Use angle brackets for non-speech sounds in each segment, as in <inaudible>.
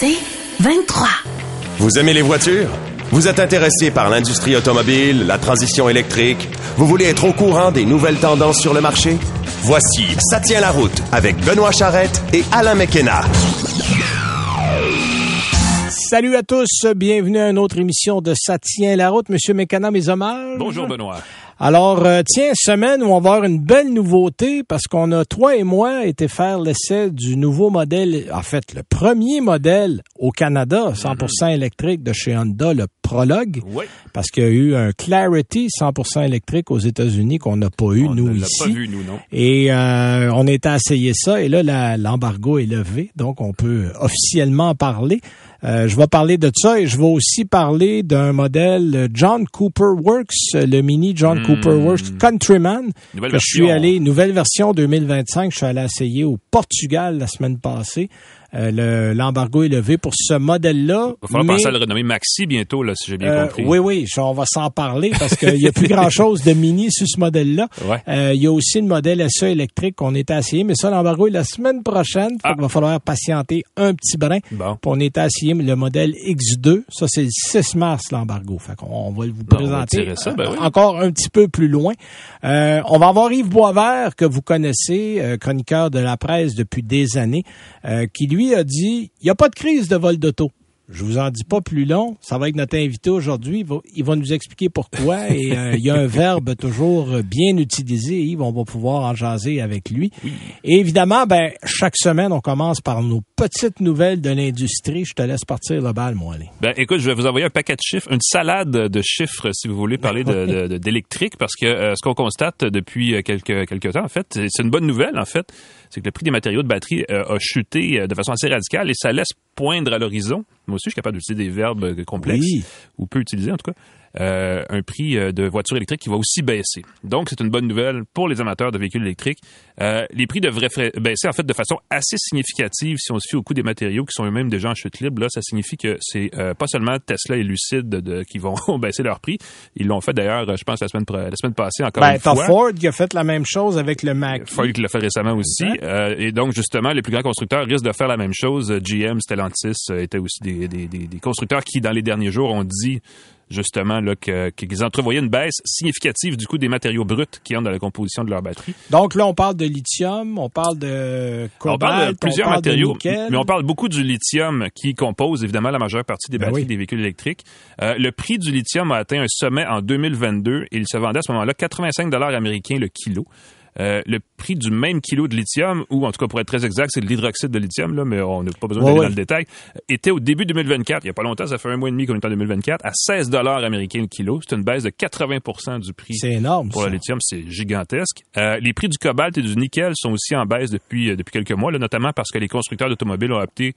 C'est 23. Vous aimez les voitures? Vous êtes intéressé par l'industrie automobile, la transition électrique? Vous voulez être au courant des nouvelles tendances sur le marché? Voici Ça tient la route avec Benoît Charrette et Alain McKenna. Salut à tous, bienvenue à une autre émission de Ça tient la route. Monsieur Mécana, mes hommages. Bonjour Benoît. Alors, euh, tiens, semaine où on va avoir une belle nouveauté parce qu'on a, toi et moi, été faire l'essai du nouveau modèle, en fait, le premier modèle au Canada, 100% électrique de chez Honda, le Prologue. Oui. Parce qu'il y a eu un Clarity 100% électrique aux États-Unis qu'on n'a pas eu, On nous, ici. pas vu, nous, non. Et euh, on est à essayer ça et là l'embargo est levé, donc on peut officiellement en parler. Euh, je vais parler de ça et je vais aussi parler d'un modèle euh, John Cooper Works, euh, le mini John Cooper Works Countryman. Nouvelle que je suis version. allé, nouvelle version 2025, je suis allé essayer au Portugal la semaine passée. Euh, le- L'embargo est levé pour ce modèle-là. Il va falloir mais- penser à le renommer Maxi bientôt, là, si j'ai bien euh, compris. oui, oui, on va s'en parler parce qu'il n'y a plus <laughs> grand-chose de mini sur ce modèle-là. Ouais. Euh, Il y a aussi le modèle SE électrique qu'on est à essayer, mais ça, l'embargo est la semaine prochaine. Ah. qu'il va falloir patienter un petit brin. Bon. Puis on est à essayer le modèle X2. Ça, c'est le 6 mars, l'embargo. Fait qu'on on va vous va présenter ça, ben oui. encore un petit peu plus loin. Euh, on va avoir Yves Boisvert, que vous connaissez, chroniqueur de la presse depuis des années, euh, qui lui a dit, il n'y a pas de crise de vol d'auto. Je vous en dis pas plus long. Ça va être notre invité aujourd'hui. Il va, il va nous expliquer pourquoi. Et euh, il y a un <laughs> verbe toujours bien utilisé. Yves, on va pouvoir en jaser avec lui. Et évidemment, ben chaque semaine, on commence par nos petites nouvelles de l'industrie. Je te laisse partir le bal, moi. Allez. Ben, écoute, je vais vous envoyer un paquet de chiffres, une salade de chiffres, si vous voulez parler de- <laughs> de- de- d'électrique, parce que euh, ce qu'on constate depuis euh, quelques, quelques temps, en fait, c'est une bonne nouvelle, en fait, c'est que le prix des matériaux de batterie euh, a chuté de façon assez radicale et ça laisse poindre à l'horizon. Moi aussi, je suis capable d'utiliser des verbes euh, complexes, Oui. ou peu utiliser en tout cas. Euh, un prix euh, de voiture électrique qui va aussi baisser. Donc, c'est une bonne nouvelle pour les amateurs de véhicules électriques. Euh, les prix devraient baisser en fait de façon assez significative si on se fie au coût des matériaux qui sont eux-mêmes déjà en chute libre. Là, ça signifie que c'est euh, pas seulement Tesla et Lucid de- qui vont <laughs> baisser leur prix. Ils l'ont fait d'ailleurs, je pense, la semaine, la semaine passée encore Ben, une fois. Ford qui a fait la même chose avec le Mac. Ford qui l'a fait récemment aussi. Et donc, justement, les plus grands constructeurs risquent de faire la même chose. GM, Stellantis étaient aussi des, des, des, des constructeurs qui, dans les derniers jours, ont dit justement là, qu'ils entrevoyaient une baisse significative du coût des matériaux bruts qui entrent dans la composition de leur batterie. Donc là, on parle de lithium, on parle de cobalt, on parle de plusieurs parle matériaux, mais on parle beaucoup du lithium qui compose évidemment la majeure partie des Ben batteries oui. des véhicules électriques. Euh, le prix du lithium a atteint un sommet en 2022 et il se vendait à ce moment-là 85 dollars américains le kilo. Euh, le prix du même kilo de lithium, ou en tout cas pour être très exact, c'est de l'hydroxyde de lithium, là, mais on n'a pas besoin Ouais, d'aller ouais. dans le détail, était au début 2024, il n'y a pas longtemps, ça fait un mois et demi qu'on est en 2024, à 16 dollars américains le kilo. C'est une baisse de 80% du prix C'est énorme. pour ça. le lithium, c'est gigantesque. Euh, les prix du cobalt et du nickel sont aussi en baisse depuis, euh, depuis quelques mois, là, notamment parce que les constructeurs d'automobiles ont opté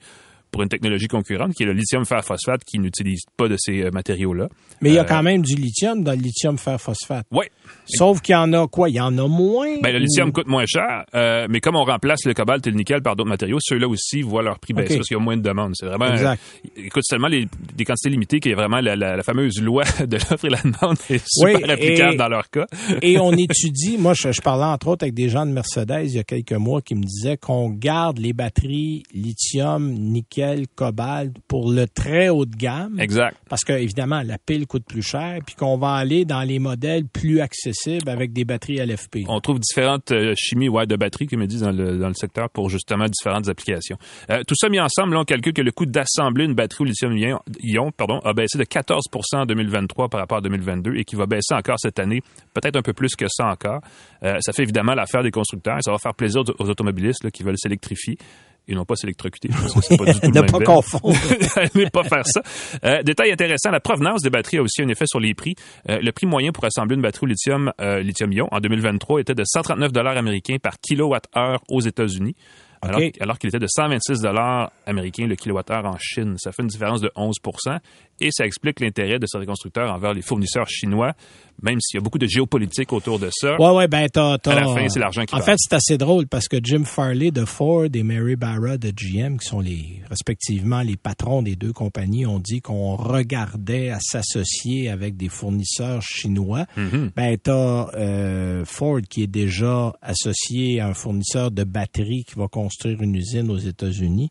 pour une technologie concurrente, qui est le lithium fer phosphate, qui n'utilise pas de ces euh, matériaux-là. Mais il y a Euh, quand même du lithium dans le lithium fer phosphate. Ouais. Sauf qu'il y en a quoi? Il y en a moins? Ben, le ou- lithium coûte moins cher, euh, mais comme on remplace le cobalt et le nickel par d'autres matériaux, ceux-là aussi voient leur prix baisser Ok. parce qu'il y a moins de demandes. C'est vraiment, Exact. euh, écoute, les, des quantités limitées qu'il y a vraiment la, la- la fameuse loi <laughs> de l'offre et la demande est super Oui, applicable et- dans leur cas. <laughs> Et on <laughs> étudie, moi je, je parlais entre autres avec des gens de Mercedes il y a quelques mois qui me disaient qu'on garde les batteries lithium, nickel, cobalt pour le très haut de gamme. Exact. Parce que évidemment la pile coûte plus cher, puis qu'on va aller dans les modèles plus accessibles avec des batteries LFP. On trouve différentes euh, chimies ouais, de batteries, comme ils disent dans le, dans le secteur, pour justement différentes applications. Euh, tout ça mis ensemble, là, on calcule que le coût d'assembler une batterie au lithium-ion pardon, a baissé de 14% en 2023 par rapport à 2022 et qui va baisser encore cette année, peut-être un peu plus que ça encore. Euh, ça fait évidemment l'affaire des constructeurs et ça va faire plaisir aux, aux automobilistes là, qui veulent s'électrifier et non pas s'électrocuter. Pas du <laughs> tout le ne même pas confondre. <laughs> ne pas faire ça. Euh, détail intéressant, la provenance des batteries a aussi un effet sur les prix. Euh, le prix moyen pour assembler une batterie au lithium, euh, lithium-ion en 2023 était de 139 dollars américains par kilowatt-heure aux États-Unis. Alors, qu'il était de 126 dollars américains le kilowattheure en Chine. Ça fait une différence de 11 et ça explique l'intérêt de certains constructeurs envers les fournisseurs chinois, même s'il y a beaucoup de géopolitique autour de ça. Ouais, ouais, ben t'as... À la fin, c'est l'argent qui En parle. fait, c'est assez drôle parce que Jim Farley de Ford et Mary Barra de GM, qui sont les respectivement les patrons des deux compagnies, ont dit qu'on regardait à s'associer avec des fournisseurs chinois. Mhm. Ben t'as euh, Ford qui est déjà associé à un fournisseur de batteries qui va construire une usine aux États-Unis.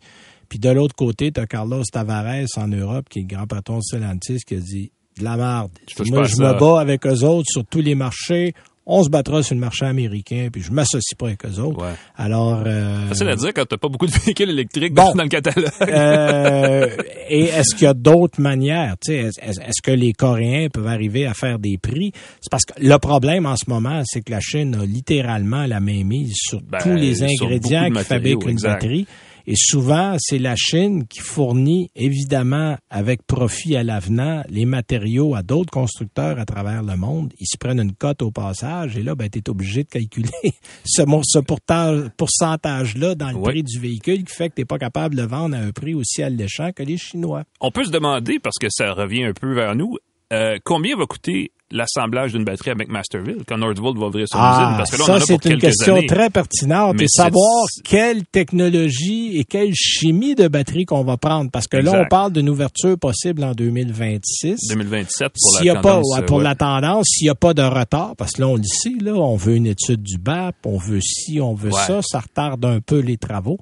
Puis de l'autre côté, tu as Carlos Tavares en Europe, qui est le grand patron de Stellantis, qui a dit de la merde. Moi, je me bats avec eux autres sur tous les marchés on se battra sur le marché américain, puis je m'associe pas avec eux autres. Alors, euh, facile à dire quand t'as pas beaucoup de véhicules électriques <laughs> dans le catalogue. euh, et est-ce qu'il y a d'autres manières? Est-ce que les Coréens peuvent arriver à faire des prix? C'est parce que le problème en ce moment, c'est que la Chine a littéralement la main mise sur ben, tous les ingrédients qui fabriquent une batterie. Et souvent, c'est la Chine qui fournit, évidemment, avec profit à l'avenant, les matériaux à d'autres constructeurs à travers le monde. Ils se prennent une cote au passage et là, ben, tu es obligé de calculer <laughs> ce, ce pourcentage-là dans le prix du véhicule qui fait que tu n'es pas capable de le vendre à un prix aussi alléchant que les Chinois. On peut se demander, parce que ça revient un peu vers nous, euh, combien va coûter l'assemblage d'une batterie avec Masterville quand Nordvolt va ouvrir son ah, usine? Parce que là, ça, on a c'est une question très pertinente et savoir quelle technologie et quelle chimie de batterie qu'on va prendre. Parce que là, on parle d'une ouverture possible en 2026. 2027 pour la tendance. Pas, pour la tendance, s'il n'y a pas de retard, parce que là, on le sait, là, on veut une étude du BAP, on veut ci, on veut ça, ça retarde un peu les travaux.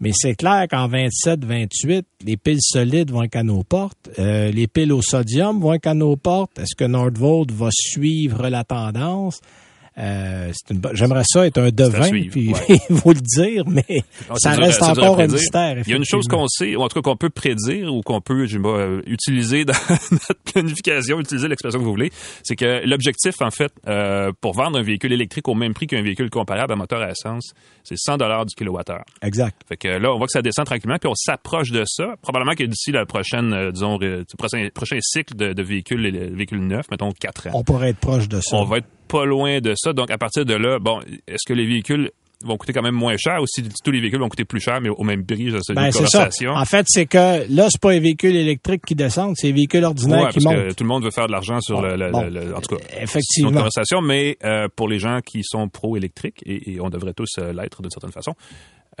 Mais c'est clair qu'en 27-28, les piles solides vont être à nos portes. Euh, les piles au sodium vont être à nos portes. Est-ce que Nordvolt va suivre la tendance? Euh, J'aimerais ça être un devin, puis vous <laughs> le dire, mais ça reste encore un mystère. Il y a une chose qu'on sait, ou en tout cas qu'on peut prédire, ou qu'on peut euh, utiliser dans <laughs> notre planification, utiliser l'expression que vous voulez, c'est que l'objectif, en fait, euh, pour vendre un véhicule électrique au même prix qu'un véhicule comparable à moteur à essence, c'est 100 dollars du kilowattheure. Exact. Fait que là, on voit que ça descend tranquillement, puis on s'approche de ça. Probablement que d'ici la prochaine, euh, disons, le prochain, prochain cycle de, de véhicules, véhicules neufs, mettons 4 ans. On pourrait être proche de ça. On va être pas loin de ça. Donc, à partir de là, bon, est-ce que les véhicules vont coûter quand même moins cher? Ou si tous les véhicules vont coûter plus cher, mais au même prix, c'est une ben, conversation. En fait, c'est que là, c'est pas les véhicules électriques qui descendent, c'est les véhicules ordinaires qui montent. Que tout le monde veut faire de l'argent sur le, en tout cas, effectivement. Une conversation, mais euh, pour les gens qui sont pro-électriques, et, on devrait tous euh, l'être d'une certaine façon,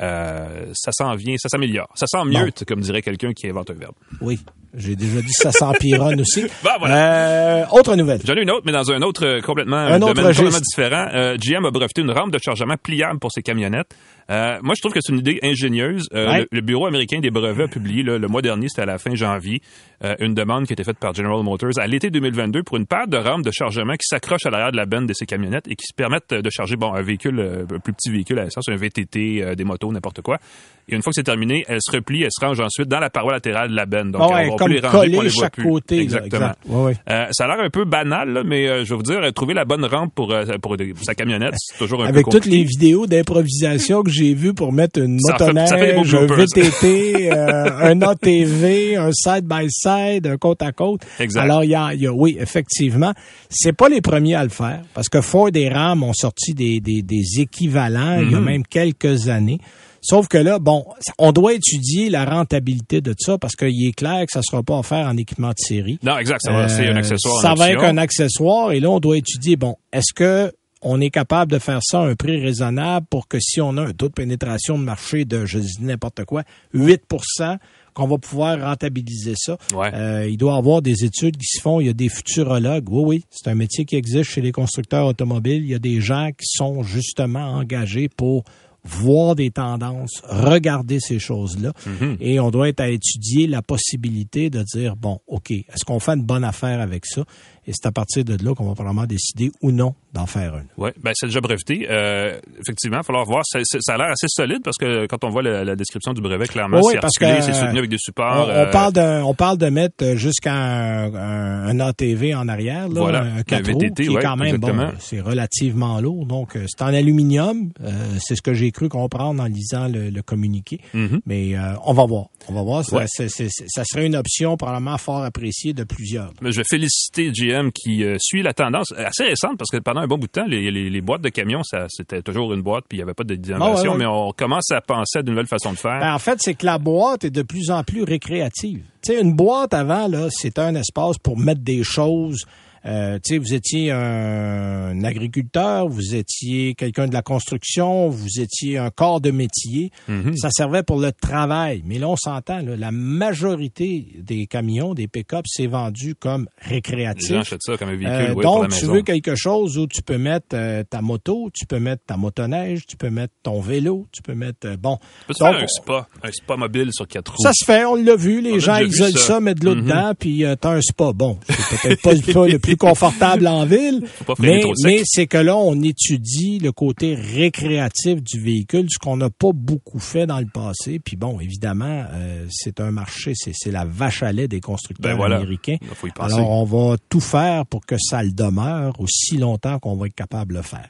euh, ça s'en vient, ça s'améliore. Ça sent mieux, comme dirait quelqu'un qui invente un verbe. Oui. J'ai déjà dit ça s'empironne aussi. <laughs> Bah, voilà. euh, autre nouvelle. J'en ai une autre, mais dans un autre euh, complètement, un autre domaine complètement différent. Euh, GM a breveté une rampe de chargement pliable pour ses camionnettes. Euh, moi, je trouve que c'est une idée ingénieuse. Euh, le, Bureau américain des brevets a publié le mois dernier, c'était à la fin janvier, euh, une demande qui a été faite par General Motors à l'été 2022 pour une paire de rampes de chargement qui s'accrochent à l'arrière de la benne de ces camionnettes et qui se permettent de charger bon un véhicule, un plus petit véhicule à essence, un VTT, des motos, n'importe quoi. Et une fois que c'est terminé, elle se replie, elle se range ensuite dans la paroi latérale de la benne. Donc, on va plus les ranger, on les voit plus. Côté, Exactement. ça a l'air un peu banal, mais je vais vous dire, trouver la bonne rampe pour, pour, sa camionnette, c'est toujours un Avec peu compliqué. Avec toutes les vidéos d'improvisation que j'ai vues pour mettre une motoneige, un VTT, euh, un ATV, un side-by-side, un côte-à-côte. Alors, il y a, y a, oui, effectivement, c'est pas les premiers à le faire, parce que Ford et Ram ont sorti des, des, des équivalents il y a mhm. même quelques années. Sauf que là, bon, on doit étudier la rentabilité de ça parce qu'il est clair que ça ne sera pas offert en équipement de série. Non, exact. Ça va, c'est un accessoire. Ça va être un accessoire et là, on doit étudier, bon, est-ce que on est capable de faire ça à un prix raisonnable pour que si on a un taux de pénétration de marché de, je dis n'importe quoi, 8% qu'on va pouvoir rentabiliser ça. Euh, il doit y avoir des études qui se font. Il y a des futurologues. Oui, oui, c'est un métier qui existe chez les constructeurs automobiles. Il y a des gens qui sont justement engagés pour voir des tendances, regarder ces choses-là. Mm-hmm. Et on doit être à étudier la possibilité de dire, bon, OK, est-ce qu'on fait une bonne affaire avec ça? Et c'est à partir de là qu'on va probablement décider ou non d'en faire une. Oui, ben c'est déjà breveté. Euh, effectivement, il va falloir voir. Ça, ça a l'air assez solide parce que quand on voit la, description du brevet, clairement, c'est articulé, c'est soutenu avec des supports. On, euh, parle, de, on parle de mettre jusqu'à un, ATV en arrière, là, voilà, un 4 roues, qui est quand même, bon, c'est relativement lourd. Donc, euh, c'est en aluminium. Euh, c'est ce que j'ai cru comprendre en lisant le, le communiqué. Mm-hmm. Mais on va voir. On va voir. Ça, ça serait une option probablement fort appréciée de plusieurs. Mais je vais féliciter GM qui suit la tendance assez récente parce que pendant un bon bout de temps, les, les, boîtes de camions, ça, c'était toujours une boîte, puis il n'y avait pas de d'innovation, mais on commence à penser à de nouvelles façons de faire. Ben, en fait, c'est que la boîte est de plus en plus récréative. Tu sais, une boîte avant, là, c'était un espace pour mettre des choses euh, tu sais, vous étiez un, agriculteur, vous étiez quelqu'un de la construction, vous étiez un corps de métier. Mhm. Ça servait pour le travail. Mais là, on s'entend, là, la majorité des camions, des pick-up, c'est vendu comme récréatif. Les gens achètent ça comme un véhicule, Euh, oui, pour donc, la tu maison. veux quelque chose où tu peux mettre euh, ta moto, tu peux mettre ta motoneige, tu peux mettre ton vélo, tu peux mettre... euh, bon, Tu donc, faire un spa, un spa mobile sur quatre roues. ça se fait, on l'a vu, les On gens isolent ça. ça, mettent de l'eau Mhm. dedans, puis euh, t'as un spa. Bon, c'est peut-être pas, <laughs> pas le plus <laughs> confortable en ville, <laughs> mais, c'est que là, on étudie le côté récréatif du véhicule, ce qu'on n'a pas beaucoup fait dans le passé. Puis bon, évidemment, euh, c'est un marché, c'est la vache à lait des constructeurs Ben voilà. américains. Faut y. Alors, on va tout faire pour que ça le demeure aussi longtemps qu'on va être capable de le faire.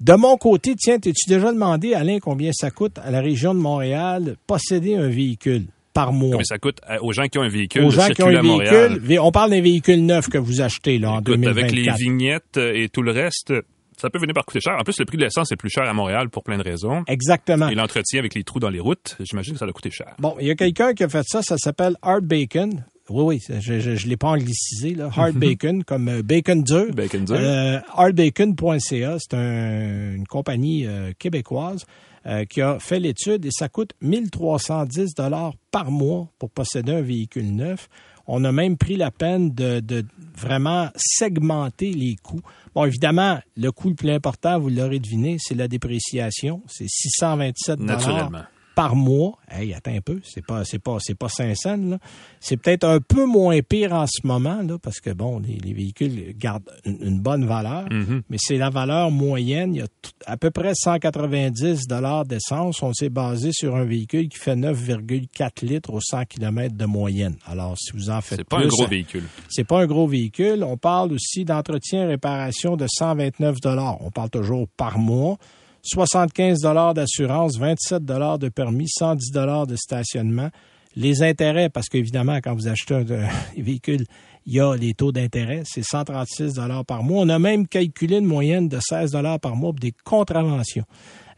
De mon côté, tiens, t'es-tu déjà demandé, Alain, combien ça coûte à la région de Montréal posséder un véhicule? Par mois? Combien ça coûte à- aux gens qui ont un véhicule Aux gens qui ont un véhicule, vé- on parle d'un véhicule neuf que vous achetez là, en Écoute, 2024. avec les vignettes euh, et tout le reste, ça peut venir par coûter cher. En plus, le prix de l'essence est plus cher à Montréal pour plein de raisons. Exactement. Et l'entretien avec les trous dans les routes, j'imagine que ça doit coûter cher. Bon, il y a quelqu'un qui a fait ça, ça s'appelle Hard Bacon. Oui, oui, je je l'ai pas anglicisé, là. Hard Bacon, comme euh, bacon dur. Bacon dur. Euh, hardbacon.ca, c'est un- une compagnie euh, québécoise euh, qui a fait l'étude et ça coûte 1310 dollars par mois pour posséder un véhicule neuf. On a même pris la peine de, de vraiment segmenter les coûts. Bon, évidemment, le coût le plus important, vous l'aurez deviné, c'est la dépréciation. C'est 627 dollars Naturellement. Par mois. Hey, attends un peu, c'est pas c'est pas c'est pas 500 là. C'est peut-être un peu moins pire en ce moment là parce que bon, les, les véhicules gardent une, une bonne valeur, Mhm. mais c'est la valeur moyenne, il y a tout- à peu près 190 dollars d'essence, on s'est basé sur un véhicule qui fait 9,4 litres au 100 km de moyenne. Alors si vous en faites C'est pas un gros véhicule. c'est pas un gros véhicule. On parle aussi d'entretien et réparation de 129 dollars. On parle toujours par mois. 75 dollars d'assurance, 27 dollars de permis, 110 dollars de stationnement. Les intérêts, parce qu'évidemment, quand vous achetez un, <laughs> un véhicule, il y a les taux d'intérêt, c'est 136 dollars par mois. On a même calculé une moyenne de 16 dollars par mois pour des contraventions.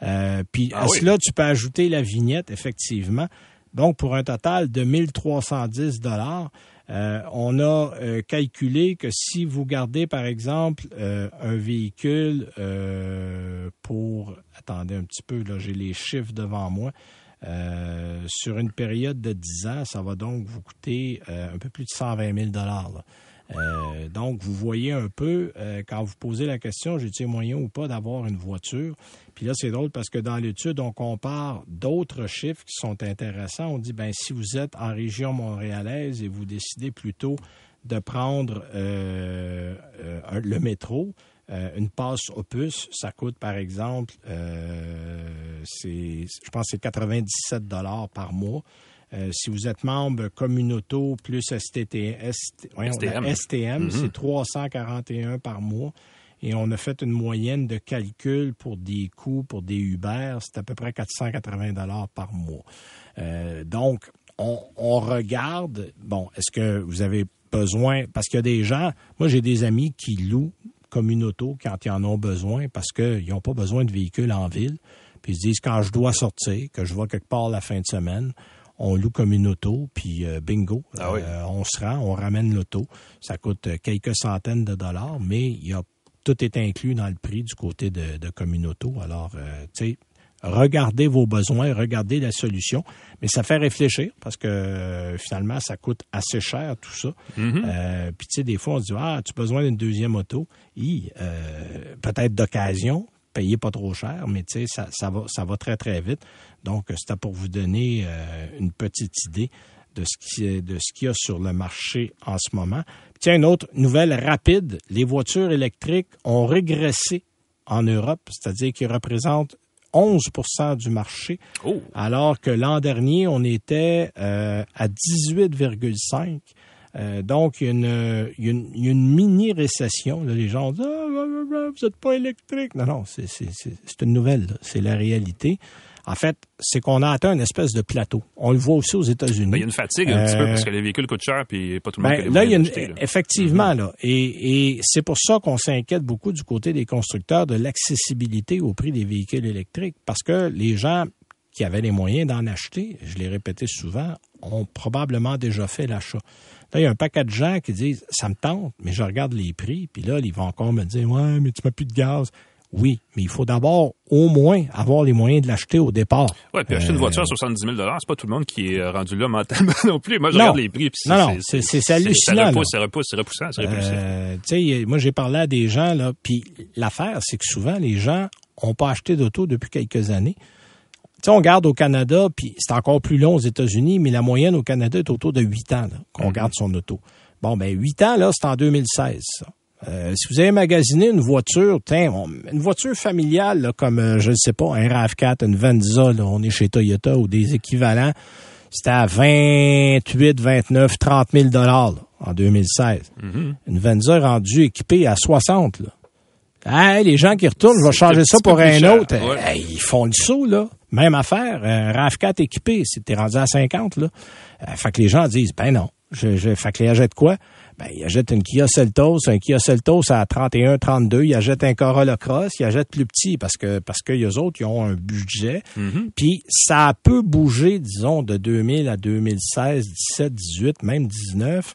Euh, puis Ah à oui. cela, tu peux ajouter la vignette, effectivement. Donc, pour un total de 1310 dollars, euh, on a euh, calculé que si vous gardez, par exemple, euh, un véhicule euh, pour... Attendez un petit peu, là, j'ai les chiffres devant moi. Sur une période de 10 ans, ça va donc vous coûter un peu plus de 120 000 là. Euh, donc, vous voyez un peu, euh, quand vous posez la question, j'ai-tu moyen ou pas d'avoir une voiture? Puis là, c'est drôle parce que dans l'étude, on compare d'autres chiffres qui sont intéressants. On dit, ben si vous êtes en région montréalaise et vous décidez plutôt de prendre euh, euh, le métro, euh, une passe opus, ça coûte par exemple, c'est, je pense c'est 97 dollars par mois. Euh, si vous êtes membre Communauto plus STT, ST, STM. Mhm. c'est 341 par mois. Et on a fait une moyenne de calcul pour des coûts, pour des Uber, c'est à peu près 480 dollars par mois. Euh, donc, on, on regarde, bon, est-ce que vous avez besoin, parce qu'il y a des gens, moi j'ai des amis qui louent comme une auto quand ils en ont besoin parce qu'ils n'ont pas besoin de véhicule en ville. Puis ils se disent quand je dois sortir, que je vais quelque part la fin de semaine, on loue comme une auto, puis euh, bingo, Ah oui. euh, on se rend, on ramène l'auto. Ça coûte euh, quelques centaines de dollars, mais il y a tout est inclus dans le prix du côté de, de Communauto. Alors, euh, tu sais, regardez vos besoins, regardez la solution. Mais ça fait réfléchir parce que finalement, ça coûte assez cher tout ça. Mhm. Euh, Puis tu sais, des fois, on se dit, ah, tu as besoin d'une deuxième auto. Hi, peut-être d'occasion, payez pas trop cher, mais tu sais, ça, ça, va, ça va très, très vite. Donc, c'était pour vous donner euh, une petite idée de ce qui de ce qu'il y a sur le marché en ce moment. Tiens, une autre nouvelle rapide, les voitures électriques ont régressé en Europe, c'est-à-dire qu'ils représentent 11% du marché, Oh, alors que l'an dernier, on était euh, à 18,5. Euh, donc, il y a une, mini-récession. Là, les gens disent ah, Vous n'êtes pas électrique. Non, non, c'est une nouvelle. là. C'est la réalité. En fait, c'est qu'on a atteint une espèce de plateau. On le voit aussi aux États-Unis. ben, il y a une fatigue un petit peu Euh, parce que les véhicules coûtent cher puis pas tout le monde Ben, les là, il y a une- moyens d'acheter, là. effectivement, là. Et, et c'est pour ça qu'on s'inquiète beaucoup du côté des constructeurs de l'accessibilité au prix des véhicules électriques. Parce que les gens qui avaient les moyens d'en acheter, je l'ai répété souvent, ont probablement déjà fait l'achat. Là, il y a un paquet de gens qui disent ça me tente, mais je regarde les prix, puis là, ils vont encore me dire Ouais, mais tu m'as plus de gaz. Oui, mais il faut d'abord au moins avoir les moyens de l'acheter au départ. Oui, puis acheter une voiture à 70 000 c'est pas tout le monde qui est rendu là mentalement <laughs> non plus. Moi, je regarde les prix. Puis non, non, c'est hallucinant. Ça repousse, c'est repoussant, c'est repoussant. Euh, tu sais, moi, j'ai parlé à des gens, là, puis l'affaire, c'est que souvent, les gens ont pas acheté d'auto depuis quelques années. Tu sais, on garde au Canada, puis c'est encore plus long aux États-Unis, mais la moyenne au Canada est autour de 8 ans qu'on mm-hmm. garde son auto. Bon, ben 8 ans, là, c'est en 2016, ça. Euh, si vous avez magasiné une voiture, une voiture familiale comme, euh, je ne sais pas, un RAV4, une Venza, là, on est chez Toyota ou des équivalents, c'était à 28, 29, 30 000 dollars en 2016. Mm-hmm. Une Venza rendue équipée à 60. Là. Les gens qui retournent, je vais changer ça pour un autre. ils font le saut, là. Même affaire, un RAV4 équipé, c'était rendu à 50, là. Euh, fait que les gens disent, ben non. Je, je, fait que les achètent quoi? ben, il achète une Kia Seltos, un Kia Seltos à 31, 32, il achète un Corolla Cross, il achète plus petit parce que parce que les autres ils ont un budget. Mm-hmm. Puis ça peut bouger disons de 2000 à 2016, 17, 18, même 19.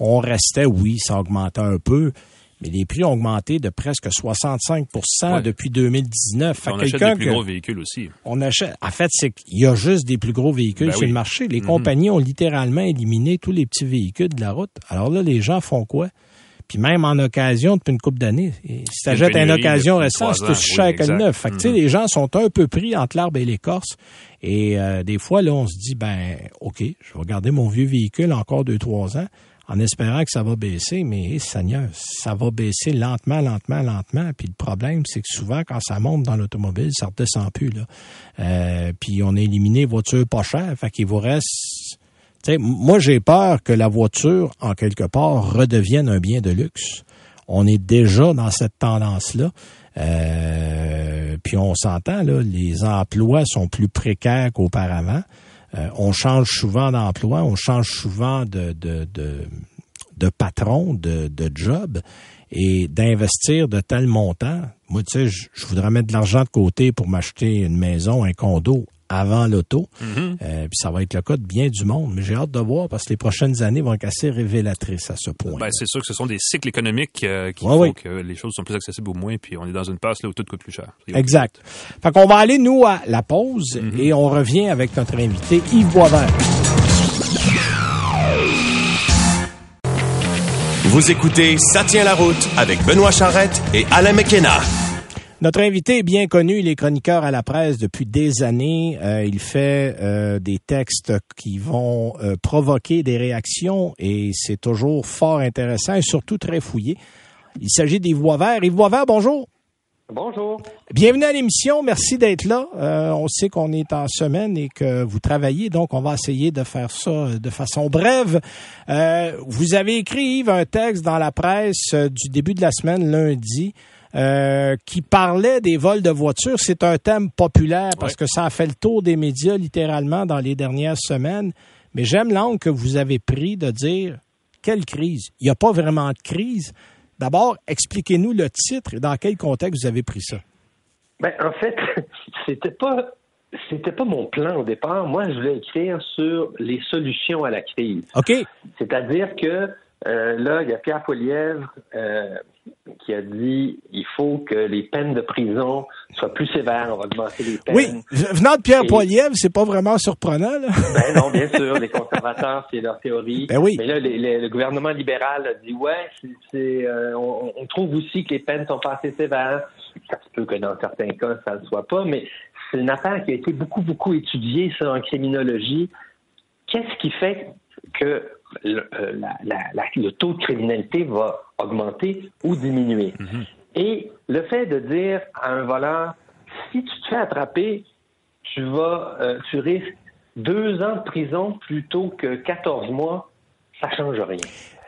On restait oui, ça augmentait un peu, mais les prix ont augmenté de presque 65% depuis 2019. on achète des plus gros véhicules aussi. On achète. En fait, c'est qu'il y a juste des plus gros véhicules ben sur le marché. Les mhm. compagnies ont littéralement éliminé tous les petits véhicules de la route. Alors là, les gens font quoi? Puis même en occasion, depuis une couple d'années, si tu achètes une occasion récente, c'est aussi cher que le neuf. Fait que, mhm. les gens sont un peu pris entre l'arbre et l'écorce. Et euh, des fois, là, on se dit, ben, OK, je vais garder mon vieux véhicule encore deux, trois ans en espérant que ça va baisser, mais Seigneur, ça va baisser lentement, lentement, lentement. Puis le problème, c'est que souvent, quand ça monte dans l'automobile, ça redescend plus. Là. Euh, puis on a éliminé les voitures pas chères, fait qu'il vous reste... sais, moi, j'ai peur que la voiture, en quelque part, redevienne un bien de luxe. On est déjà dans cette tendance-là. Euh, puis on s'entend, là, les emplois sont plus précaires qu'auparavant. Euh, on change souvent d'emploi, on change souvent de, de, de, patron, de, de job et d'investir de tels montants. Moi, tu sais, je voudrais mettre de l'argent de côté pour m'acheter une maison, un condo avant l'auto. Mhm. Euh, puis ça va être le cas de bien du monde. Mais j'ai hâte de voir parce que les prochaines années vont être assez révélatrices à ce point. Ben, c'est sûr que ce sont des cycles économiques euh, qui font que les choses sont plus accessibles au moins, puis on est dans une passe là où tout coûte plus cher. Exact. Fait qu'on va aller, nous, à la pause mhm. et on revient avec notre invité Yves Boisvert. Vous écoutez Ça tient la route avec Benoît Charrette et Alain McKenna. Notre invité est bien connu, il est chroniqueur à la presse depuis des années. Euh, il fait euh, des textes qui vont euh, provoquer des réactions et c'est toujours fort intéressant et surtout très fouillé. Il s'agit d'Yves Boisvert. Yves Boisvert, bonjour. Bonjour. Bienvenue à l'émission. Merci d'être là. on sait qu'on est en semaine et que vous travaillez, donc on va essayer de faire ça de façon brève. vous avez écrit, Yves, un texte dans la presse du début de la semaine, lundi, euh, qui parlait des vols de voitures. C'est un thème populaire parce que ça a fait le tour des médias littéralement dans les dernières semaines. Mais j'aime l'angle que vous avez pris de dire quelle crise? Il n'y a pas vraiment de crise. D'abord, expliquez-nous le titre et dans quel contexte vous avez pris ça. Ben, en fait, <laughs> c'était pas c'était pas mon plan au départ. Moi, je voulais écrire sur les solutions à la crise. OK. C'est-à-dire que euh, là, il y a Pierre Polièvre euh, qui a dit il faut que les peines de prison soient plus sévères, on va augmenter les peines. Oui, venant de Pierre Et... c'est pas vraiment surprenant. Là. <laughs> Ben non, bien sûr, les conservateurs, c'est leur théorie. Ben oui. Mais là, le gouvernement libéral a dit ouais, c'est, euh, on, trouve aussi que les peines sont pas assez sévères. Ça se peut que dans certains cas, ça ne soit pas, mais c'est une affaire qui a été beaucoup, beaucoup étudiée, ça, en criminologie. Qu'est-ce qui fait que le, euh, le, taux de criminalité va augmenter ou diminuer. Mhm. Et le fait de dire à un voleur, si tu te fais attraper, tu vas, euh, tu risques deux ans de prison plutôt que 14 mois, ça change rien.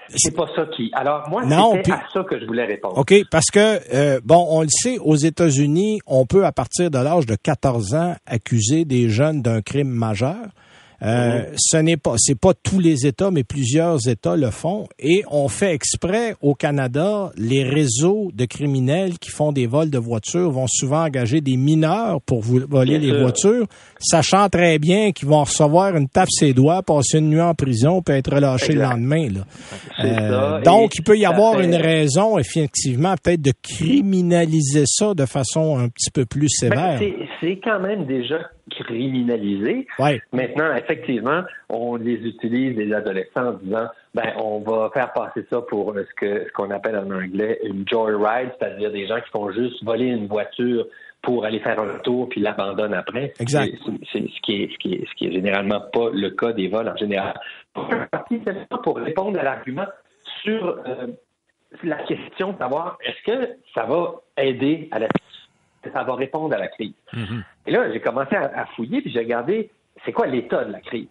C'est pas ça qui. Alors moi, c'est à ça que je voulais répondre. OK, parce que euh, bon, on le sait, aux États-Unis, on peut à partir de l'âge de 14 ans accuser des jeunes d'un crime majeur. Euh, ce n'est pas, c'est pas tous les États, mais plusieurs États le font. Et on fait exprès au Canada, les réseaux de criminels qui font des vols de voitures vont souvent engager des mineurs pour voler les voitures, sachant très bien qu'ils vont recevoir une tape ses doigts, passer une nuit en prison, puis être relâchés le lendemain. Là. Euh, donc, il peut y avoir une raison, effectivement, peut-être de criminaliser ça de façon un petit peu plus ben, sévère. c'est quand même déjà criminalisé. Maintenant, effectivement, on les utilise, les adolescents, en disant, ben, on va faire passer ça pour ce que ce qu'on appelle en anglais une joyride, c'est-à-dire des gens qui font juste voler une voiture pour aller faire un tour puis l'abandonnent après. Exact. C'est ce qui est ce qui est ce qui est généralement pas le cas des vols en général. Pour répondre à l'argument sur euh, la question de savoir est-ce que ça va aider à la ça va répondre à la crise. Mm-hmm. Et là, j'ai commencé à, fouiller, puis j'ai regardé, c'est quoi l'état de la crise?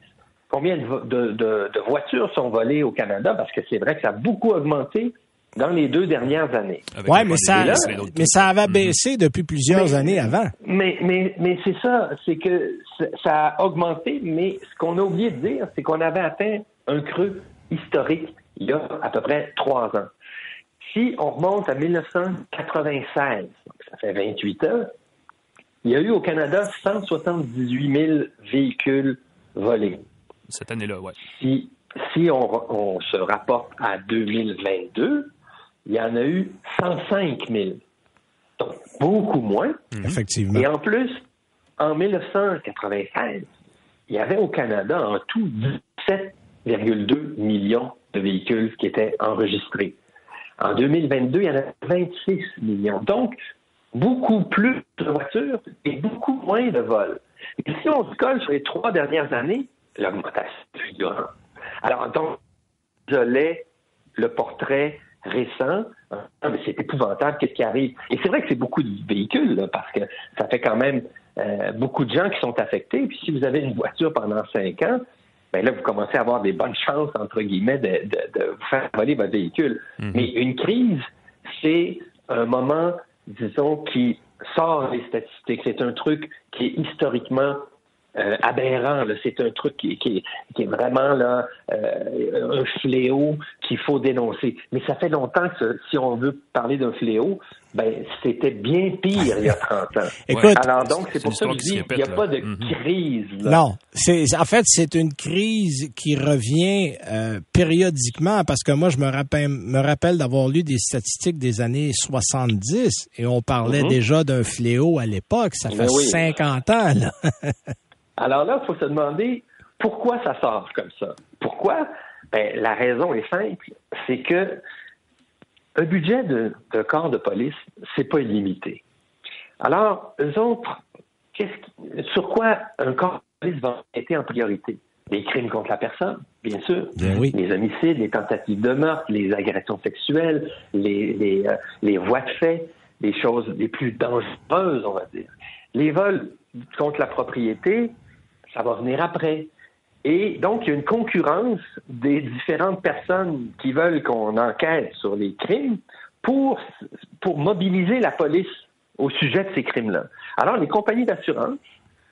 Combien de, voitures sont volées au Canada? Parce que c'est vrai que ça a beaucoup augmenté dans les deux dernières années. Oui, mais ça, mais ça avait mm-hmm. baissé depuis plusieurs années avant. Mais, mais, mais c'est ça, c'est que ça a augmenté, mais ce qu'on a oublié de dire, c'est qu'on avait atteint un creux historique il y a à peu près trois ans. Si on remonte à 1996, ça fait 28 ans, il y a eu au Canada 178 000 véhicules volés. Cette année-là, oui. Si, si on, se rapporte à 2022, il y en a eu 105 000. Donc, beaucoup moins. Mhm. Effectivement. Et en plus, en 1996, il y avait au Canada en tout 17,2 millions de véhicules qui étaient enregistrés. En 2022, il y en a 26 millions. Donc, beaucoup plus de voitures et beaucoup moins de vols. Et si on se colle sur les trois dernières années, l'augmentation est figurante. Alors, donc, l'ai le portrait récent. Ah, mais c'est épouvantable, qu'est-ce qui arrive? Et c'est vrai que c'est beaucoup de véhicules, parce que ça fait quand même euh, beaucoup de gens qui sont affectés. Puis si vous avez une voiture pendant cinq ans, ben là, vous commencez à avoir des bonnes chances, entre guillemets, de, vous faire voler votre véhicule. Mhm. Mais une crise, c'est un moment, disons, qui sort des statistiques. C'est un truc qui est historiquement euh, aberrant. C'est un truc qui, qui, qui, est vraiment là euh, un fléau qu'il faut dénoncer. Mais ça fait longtemps que si on veut parler d'un fléau, ben c'était bien pire il y a 30 ans. <laughs> Écoute, Alors donc c'est pour ça que je dis qu'il n'y a pas de mhm. crise. Là. Non, c'est en fait c'est une crise qui revient euh, périodiquement parce que moi je me rappelle me rappelle d'avoir lu des statistiques des années 70 et on parlait mhm. déjà d'un fléau à l'époque. Ça fait 50 ans là. <laughs> Alors là, il faut se demander pourquoi ça sort comme ça. Pourquoi? Ben, la raison est simple, c'est que un budget de, corps de police, c'est pas illimité. Alors, eux autres, sur quoi un corps de police va être en priorité? Les crimes contre la personne, bien sûr. Les homicides, les tentatives de meurtre, les agressions sexuelles, les, les, euh, les voies de fait, les choses les plus dangereuses, on va dire. Les vols contre la propriété, ça va venir après. Et donc, il y a une concurrence des différentes personnes qui veulent qu'on enquête sur les crimes pour, pour mobiliser la police au sujet de ces crimes-là. Alors, les compagnies d'assurance,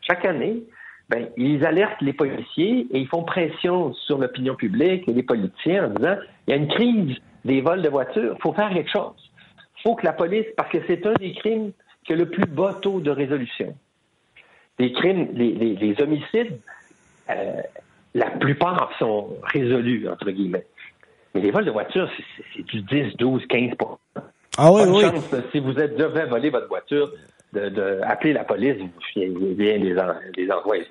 chaque année, ben, ils alertent les policiers et ils font pression sur l'opinion publique et les politiciens en disant il y a une crise des vols de voitures, il faut faire quelque chose. Il faut que la police, parce que c'est un des crimes qui a le plus bas taux de résolution les crimes, les, homicides, euh, la plupart sont résolus, entre guillemets. Mais les vols de voiture, c'est du 10, 12, 15 Ah oui, oui. Chance, si vous êtes devant voler votre voiture, de, appeler la police, vous bien les, les envoyer.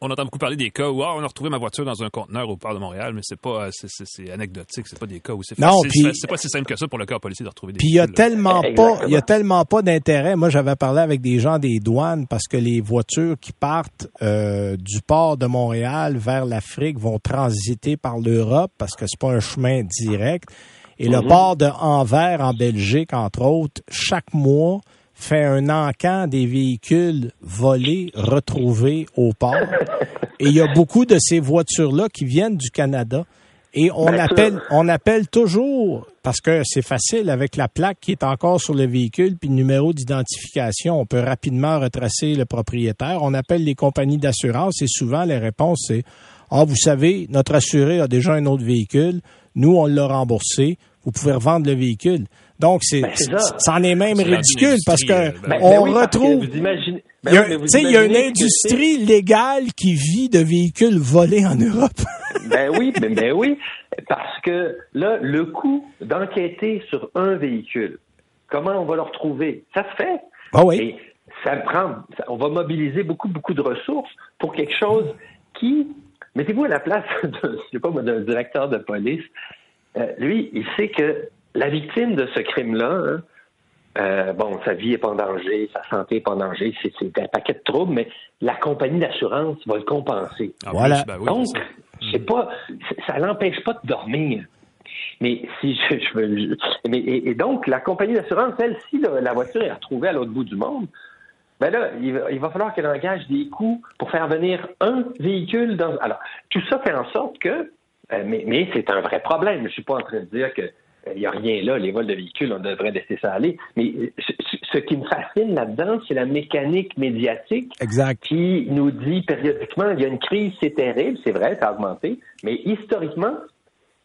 on, entend, beaucoup parler des cas où ah, on a retrouvé ma voiture dans un conteneur au port de Montréal, mais c'est pas c'est anecdotique, c'est pas des cas où c'est facile. C'est pas si simple que ça pour le corps policier de retrouver des Puis il y a tellement pas il y a tellement pas d'intérêt. Moi j'avais parlé avec des gens des douanes parce que les voitures qui partent euh, du port de Montréal vers l'Afrique vont transiter par l'Europe parce que c'est pas un chemin direct. Et le mm-hmm. port de Anvers en Belgique, entre autres, chaque mois, fait un encan des véhicules volés retrouvés au port. Et il y a beaucoup de ces voitures-là qui viennent du Canada. Et on appelle, on appelle toujours, parce que c'est facile avec la plaque qui est encore sur le véhicule, puis le numéro d'identification, on peut rapidement retracer le propriétaire. On appelle les compagnies d'assurance et souvent les réponses c'est Ah, vous savez, notre assuré a déjà un autre véhicule, nous on l'a remboursé, vous pouvez revendre le véhicule. Donc, c'est, Ben, c'est ça. ça en est même C'est ridicule parce que Ben, on ben oui, retrouve. vous imaginez- ben Il y a, oui, il y a une industrie légale qui vit de véhicules volés en Europe. <laughs> Ben oui, ben, ben oui, parce que là, le coût d'enquêter sur un véhicule, comment on va le retrouver, ça se fait. Ah oui. Et ça prend, ça- on va mobiliser beaucoup, beaucoup de ressources pour quelque chose qui, mettez-vous à la place <laughs> de, je sais pas d'un directeur de police. Euh, lui, il sait que la victime de ce crime-là, hein, euh, bon, sa vie est pas en danger, sa santé est pas en danger, c'est un paquet de troubles, mais la compagnie d'assurance va le compenser. En Voilà. plus, ben oui, Donc, c'est pas, ça l'empêche pas de dormir. Mais si je, je veux, je- mais, et, et donc la compagnie d'assurance, elle, si là, la voiture est retrouvée à l'autre bout du monde, ben là, il va, il va falloir qu'elle engage des coûts pour faire venir un véhicule dans. Alors, tout ça fait en sorte que, euh, mais, mais c'est un vrai problème. Je suis pas en train de dire que il n'y a rien là, les vols de véhicules, on devrait laisser ça aller. Mais euh, ce, ce qui me fascine là-dedans, c'est la mécanique médiatique Exact. qui nous dit périodiquement il y a une crise, c'est terrible, c'est vrai, ça a augmenté, mais historiquement,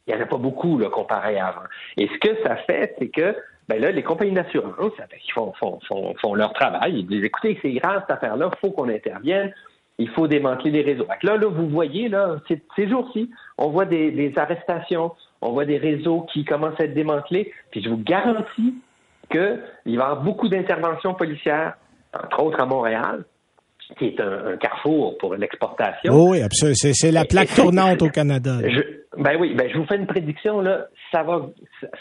il n'y en a pas beaucoup là, comparé à avant. Et ce que ça fait, c'est que ben là, les compagnies d'assurance, ben, ils font, font, font, font leur travail. Ils disent écoutez, c'est grave cette affaire-là, il faut qu'on intervienne, il faut démanteler les réseaux. Là, là, vous voyez, là, ces, ces jours-ci, on voit des, des arrestations, on voit des réseaux qui commencent à être démantelés, puis je vous garantis qu'il va y avoir beaucoup d'interventions policières, entre autres à Montréal, qui est un, un carrefour pour l'exportation. Oh oui, absolument. C'est, la plaque tournante au Canada. Je, ben oui, ben je vous fais une prédiction là, ça va,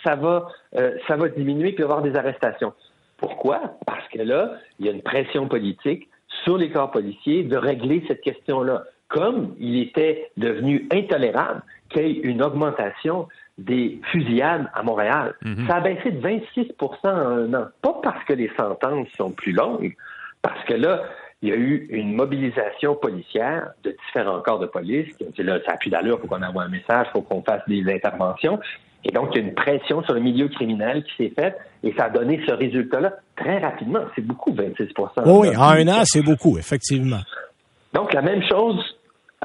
ça va, euh, ça va diminuer puis il va y avoir des arrestations. Pourquoi? Parce que là, il y a une pression politique sur les corps policiers de régler cette question-là. Comme il était devenu intolérable qu'il y ait une augmentation des fusillades à Montréal. Ça a baissé de 26 en un an. Pas parce que les sentences sont plus longues, parce que là, il y a eu une mobilisation policière de différents corps de police qui ont dit là, ça n'a plus d'allure, il faut qu'on envoie un message, il faut qu'on fasse des interventions. Et donc, il y a une pression sur le milieu criminel qui s'est faite et ça a donné ce résultat-là très rapidement. C'est beaucoup, 26 Oh oui, en un an, c'est beaucoup, effectivement. donc, la même chose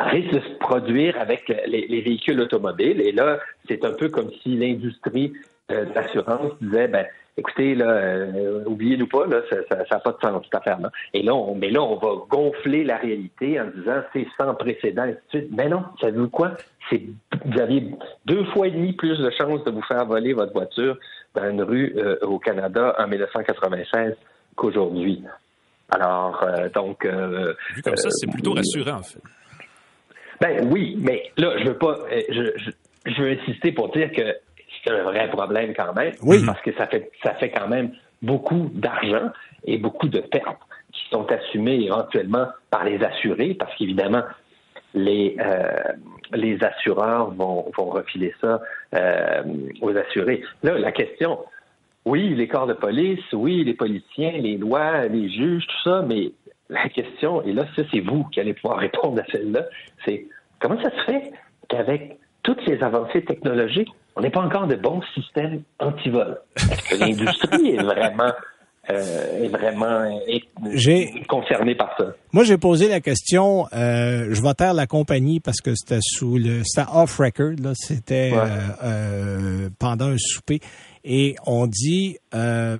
risque de se produire avec les, les véhicules automobiles. Et là, c'est un peu comme si l'industrie euh, de l'assurance disait, ben, écoutez, là, euh, oubliez-nous pas, là, ça n'a pas de sens, cette affaire-là. Et là, on, mais là, on va gonfler la réalité en disant, c'est sans précédent, et ainsi de suite. Mais non, savez-vous quoi? C'est, vous aviez deux fois et demi plus de chances de vous faire voler votre voiture dans une rue euh, au Canada en 1996 qu'aujourd'hui. Alors, euh, donc... Vu comme ça, c'est plutôt rassurant, en fait. Ben oui, mais là, je veux pas, euh, je, je, je veux insister pour dire que c'est un vrai problème quand même, Oui. parce que ça fait, ça fait quand même beaucoup d'argent et beaucoup de pertes qui sont assumées éventuellement par les assurés, parce qu'évidemment, les, euh, les assureurs vont, vont refiler ça euh, aux assurés. Là, la question, oui, les corps de police, oui, les politiciens, les lois, les juges, tout ça, mais la question, et là, ça, c'est vous qui allez pouvoir <laughs> répondre à celle-là, c'est comment ça se fait qu'avec toutes ces avancées technologiques, on n'est pas encore de bons systèmes anti-vol? Est-ce que l'industrie est vraiment, euh, est vraiment est J'ai- concernée par ça? Moi, j'ai posé la question, euh, je vais taire la compagnie parce que c'était sous le, c'était off record, là, c'était Ouais. euh, euh, pendant un souper, et on dit, euh,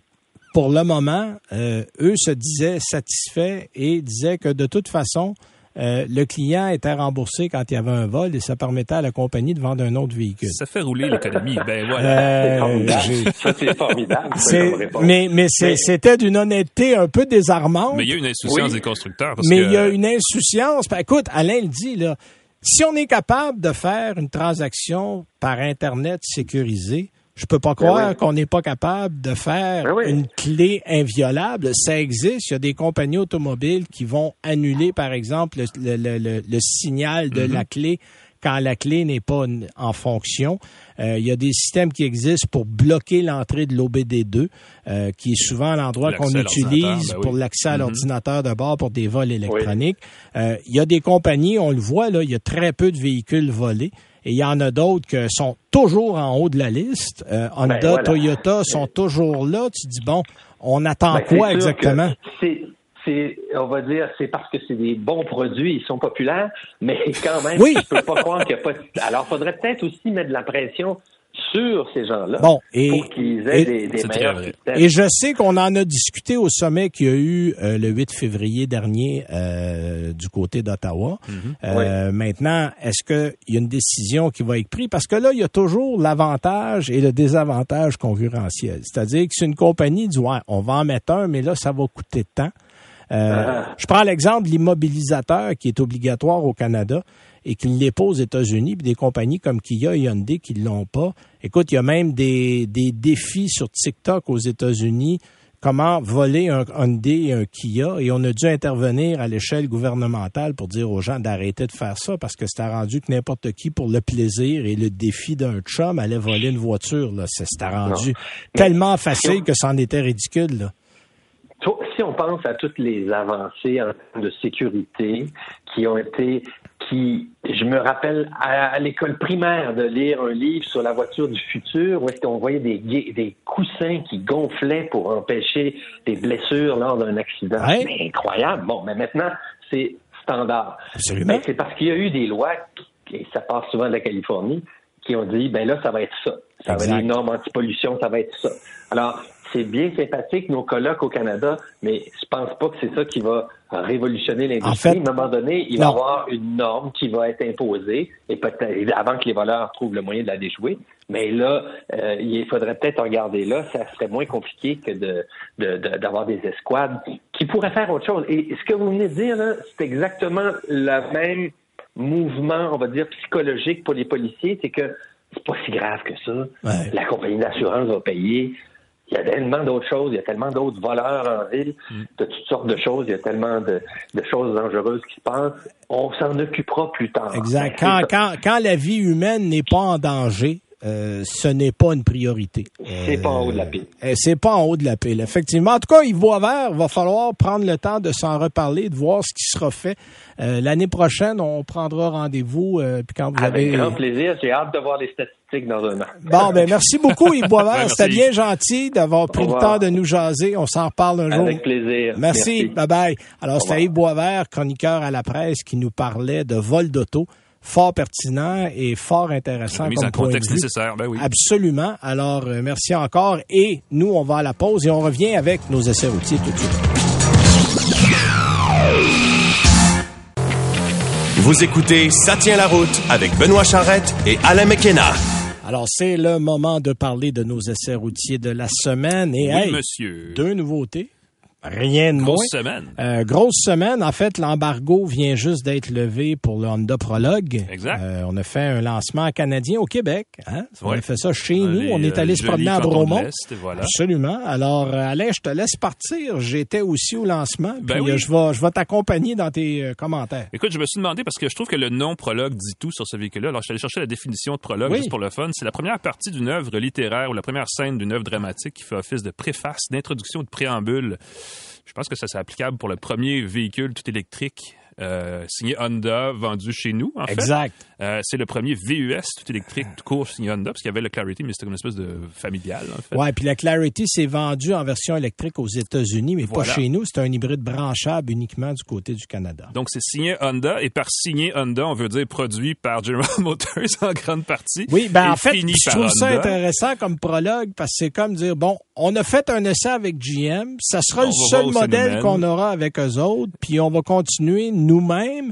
pour le moment, euh, eux se disaient satisfaits et disaient que de toute façon, euh, le client était remboursé quand il y avait un vol et ça permettait à la compagnie de vendre un autre véhicule. Ça fait rouler l'économie. <laughs> Ben voilà. C'est Euh, c'est formidable. ça, <laughs> c'est- mais mais c'était d'une honnêteté un peu désarmante. Mais il y a une insouciance Oui. des constructeurs. Parce Mais que, il y a une insouciance. Ben, écoute, Alain le dit, là. Si on est capable de faire une transaction par Internet sécurisée, je peux pas croire Ben oui. qu'on n'est pas capable de faire Ben oui. une clé inviolable. Ça existe. Il y a des compagnies automobiles qui vont annuler, par exemple, le, le- le- le signal de Mm-hmm. la clé quand la clé n'est pas en fonction. Euh, il y a des systèmes qui existent pour bloquer l'entrée de l'OBD2, euh, qui est souvent l'endroit qu'on utilise ben oui. pour l'accès à Mhm. l'ordinateur de bord pour des vols électroniques. Euh, il y a des compagnies, on le voit, là, il y a très peu de véhicules volés. Et il y en a d'autres qui sont toujours en haut de la liste. Euh, Honda, Ben, voilà. Toyota sont toujours là. Tu dis, bon, on attend Ben, quoi exactement? C'est, c'est, on va dire, c'est parce que c'est des bons produits, ils sont populaires, mais quand même, Oui. je peux pas croire qu'il n'y a pas. Alors, faudrait peut-être aussi mettre de la pression sur ces gens-là Bon, et- pour qu'ils aient et- des, C'est meilleurs. Et je sais qu'on en a discuté au sommet qu'il y a eu euh, le 8 février dernier euh, du côté d'Ottawa. Euh, Maintenant, est-ce qu'il y a une décision qui va être prise? Parce que là, il y a toujours l'avantage et le désavantage concurrentiel. C'est-à-dire que si une compagnie dit, ouais, on va en mettre un, mais là, ça va coûter tant. Euh, Ah. Je prends l'exemple de l'immobilisateur qui est obligatoire au Canada et qui ne l'est pas aux États-Unis, puis des compagnies comme Kia et Hyundai qui ne l'ont pas. Écoute, il y a même des, des défis sur TikTok aux États-Unis, comment voler un Hyundai et un Kia, et on a dû intervenir à l'échelle gouvernementale pour dire aux gens d'arrêter de faire ça, parce que c'était rendu que n'importe qui, pour le plaisir et le défi d'un chum, allait voler une voiture. Là. Ça, C'était rendu tellement facile que c'en était ridicule. Là. Si on pense à toutes les avancées en termes de sécurité qui ont été, qui, je me rappelle à, à l'école primaire de lire un livre sur la voiture du futur où est-ce qu'on voyait des, des coussins qui gonflaient pour empêcher des blessures lors d'un accident. Ouais. Mais incroyable. Bon, mais maintenant, c'est standard. Absolument. C'est parce qu'il y a eu des lois, qui- et ça part souvent de la Californie, qui ont dit, ben là, ça va être ça. Ça va être les normes anti-pollution, ça va être ça. Alors, c'est bien sympathique, nos colloques au Canada, mais je pense pas que c'est ça qui va révolutionner l'industrie. En fait, à un moment donné, il non. va y avoir une norme qui va être imposée, et peut-être avant que les voleurs trouvent le moyen de la déjouer. Mais là, euh, il faudrait peut-être regarder là, ça serait moins compliqué que de de- de- d'avoir des escouades qui pourraient faire autre chose. Et ce que vous venez de dire, c'est exactement le même mouvement, on va dire, psychologique pour les policiers, c'est que c'est pas si grave que ça. Ouais. La compagnie d'assurance va payer. Il y a tellement d'autres choses, il y a tellement d'autres voleurs en ville, de toutes sortes de choses, il y a tellement de, de choses dangereuses qui se passent. On s'en occupera plus tard. Exact. Quand, quand, quand la vie humaine n'est pas en danger, euh, ce n'est pas une priorité. C'est pas en haut de la pile. Euh, C'est pas en haut de la pile, effectivement. En tout cas, Yves Boisvert, va falloir prendre le temps de s'en reparler, de voir ce qui sera fait. Euh, L'année prochaine, on prendra rendez-vous. euh, puis quand vous Avec avez... grand plaisir, j'ai hâte de voir les statistiques dans un an. Bon, ben merci beaucoup, Yves Boisvert. Ouais, C'était merci. bien gentil d'avoir pris le temps de nous jaser. On s'en reparle un jour. Avec plaisir. Merci. Bye bye. Alors, c'était. Yves Boisvert, chroniqueur à la presse, qui nous parlait de vol d'auto. Fort pertinent et fort intéressant Mise comme en point de contexte vue. nécessaire, ben oui. Absolument. Alors, euh, merci encore. Et nous, on va à la pause et on revient avec nos essais routiers tout de suite. Vous écoutez Ça tient la route avec Benoît Charrette et Alain McKenna. Alors, c'est le moment de parler de nos essais routiers de la semaine. Et Oui, hey, monsieur. deux nouveautés. Rien de moins. Grosse semaine. Euh, grosse semaine. En fait, l'embargo vient juste d'être levé pour le Honda Prologue. Exact. Euh, on a fait un lancement canadien au Québec. Hein? On Ouais. a fait ça chez nous. on est allé euh, se promener à Bromont. voilà. Absolument. Alors, euh, Alain, je te laisse partir. J'étais aussi au lancement. Ben oui. euh, je vais, je vais t'accompagner dans tes euh, commentaires. Écoute, je me suis demandé parce que je trouve que le nom prologue dit tout sur ce véhicule-là. Alors, je suis allé chercher la définition de prologue Oui. juste pour le fun. C'est la première partie d'une œuvre littéraire ou la première scène d'une œuvre dramatique qui fait office de préface, d'introduction, de préambule. Je pense que ça c'est applicable pour le premier véhicule tout électrique euh, signé Honda vendu chez nous. En fait. Exact. Euh, c'est le premier VUS tout électrique tout court signé Honda parce qu'il y avait le Clarity, mais c'était une espèce de familial en fait. Ouais, puis la Clarity s'est vendue en version électrique aux États-Unis, mais Voilà. pas chez nous. C'est un hybride branchable uniquement du côté du Canada. Donc, c'est signé Honda, et par signé Honda, on veut dire produit par General <laughs> Motors en grande partie. Oui, ben en fait, je trouve ça intéressant comme prologue parce que c'est comme dire bon, on a fait un essai avec GM, ça sera On le seul nous modèle qu'on aura avec eux autres, puis on va continuer nous-mêmes.